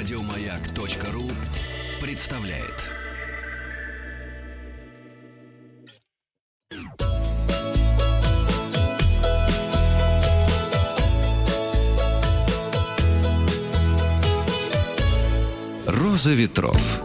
Радиомаяк.ру представляет. Роза ветров.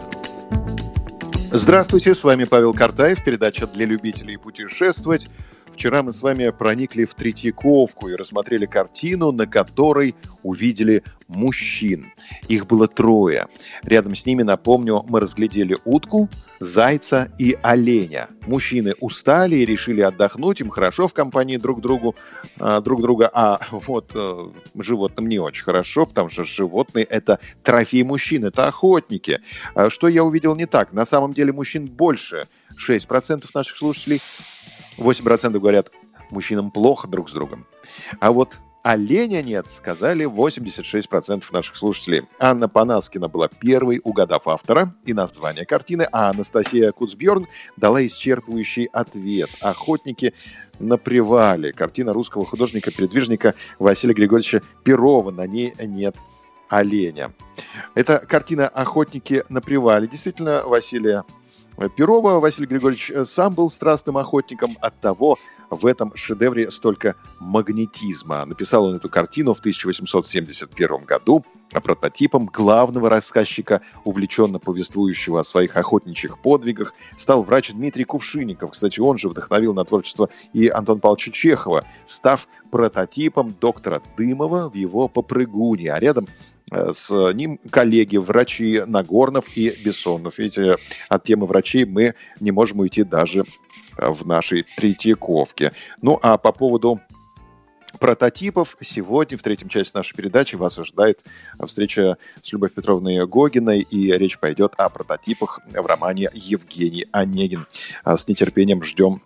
Здравствуйте, с вами Павел Картаев, передача для любителей путешествовать. Вчера мы с вами проникли в Третьяковку и рассмотрели картину, на которой увидели мужчин. Их было трое. Рядом с ними, напомню, мы разглядели утку, зайца и оленя. Мужчины устали и решили отдохнуть, им хорошо в компании друг другу, а, друг друга, а вот э, животным не очень хорошо, потому что животные – это трофей мужчин, это охотники. А что я увидел не так? На самом деле мужчин больше. 6% наших слушателей 8% говорят, мужчинам плохо друг с другом. А вот оленя нет, сказали 86% наших слушателей. Анна Панаскина была первой, угадав автора и название картины, а Анастасия Куцбьерн дала исчерпывающий ответ. Охотники на привале. Картина русского художника-передвижника Василия Григорьевича Перова. На ней нет оленя. Это картина «Охотники на привале». Действительно, Василия Перова Василий Григорьевич э, сам был страстным охотником, от того в этом шедевре столько магнетизма. Написал он эту картину в 1871 году, а прототипом главного рассказчика, увлеченно повествующего о своих охотничьих подвигах, стал врач Дмитрий Кувшинников. Кстати, он же вдохновил на творчество и Антон Павловича Чехова, став прототипом доктора Дымова в его «Попрыгуне», а рядом с ним коллеги, врачи Нагорнов и Бессонов. Видите, от темы врачей мы не можем уйти даже э, в нашей Третьяковке. Ну, а по поводу прототипов. Сегодня в третьем части нашей передачи вас ожидает встреча с Любовью Петровной Гогиной, и речь пойдет о прототипах в романе «Евгений Онегин». А с нетерпением ждем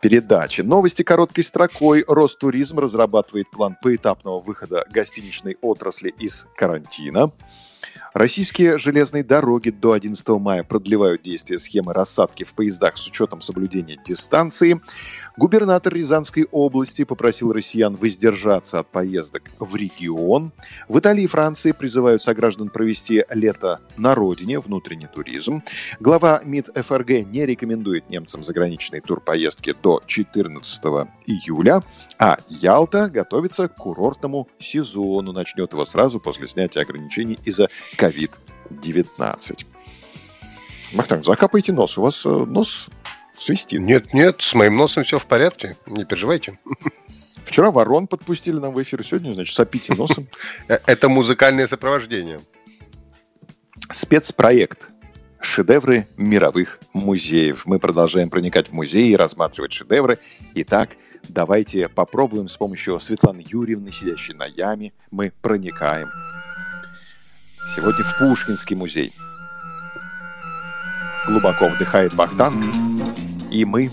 передачи. Новости короткой строкой. Ростуризм разрабатывает план поэтапного выхода гостиничной отрасли из карантина. Российские железные дороги до 11 мая продлевают действие схемы рассадки в поездах с учетом соблюдения дистанции. Губернатор Рязанской области попросил россиян воздержаться от поездок в регион. В Италии и Франции призывают сограждан провести лето на родине, внутренний туризм. Глава МИД ФРГ не рекомендует немцам заграничные турпоездки до 14 июля, а Ялта готовится к курортному сезону. Начнет его сразу после снятия ограничений из-за COVID-19. Махтанг, закапайте нос. У вас э, нос свистит. Нет, нет, с моим носом все в порядке. Не переживайте. Вчера ворон подпустили нам в эфир, сегодня, значит, сопите носом. Э, это музыкальное сопровождение. Спецпроект шедевры мировых музеев. Мы продолжаем проникать в музеи и рассматривать шедевры. Итак, давайте попробуем с помощью Светланы Юрьевны, сидящей на яме, мы проникаем. Сегодня в Пушкинский музей. Глубоко вдыхает Бахтанг, и мы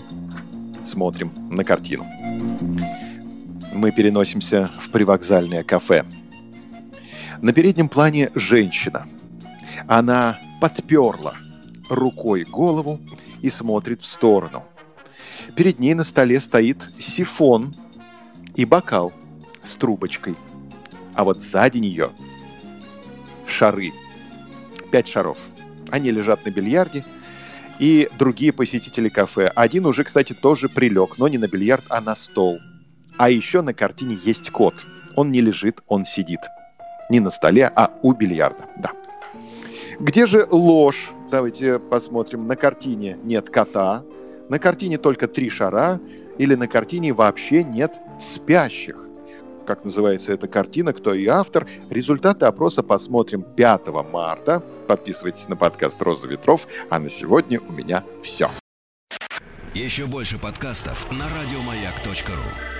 смотрим на картину. Мы переносимся в привокзальное кафе. На переднем плане женщина. Она подперла рукой голову и смотрит в сторону. Перед ней на столе стоит сифон и бокал с трубочкой. А вот сзади нее шары. Пять шаров. Они лежат на бильярде – и другие посетители кафе. Один уже, кстати, тоже прилег, но не на бильярд, а на стол. А еще на картине есть кот. Он не лежит, он сидит. Не на столе, а у бильярда. Да. Где же ложь? Давайте посмотрим. На картине нет кота. На картине только три шара. Или на картине вообще нет спящих как называется эта картина, кто и автор. Результаты опроса посмотрим 5 марта. Подписывайтесь на подкаст «Роза ветров». А на сегодня у меня все. Еще больше подкастов на радиомаяк.ру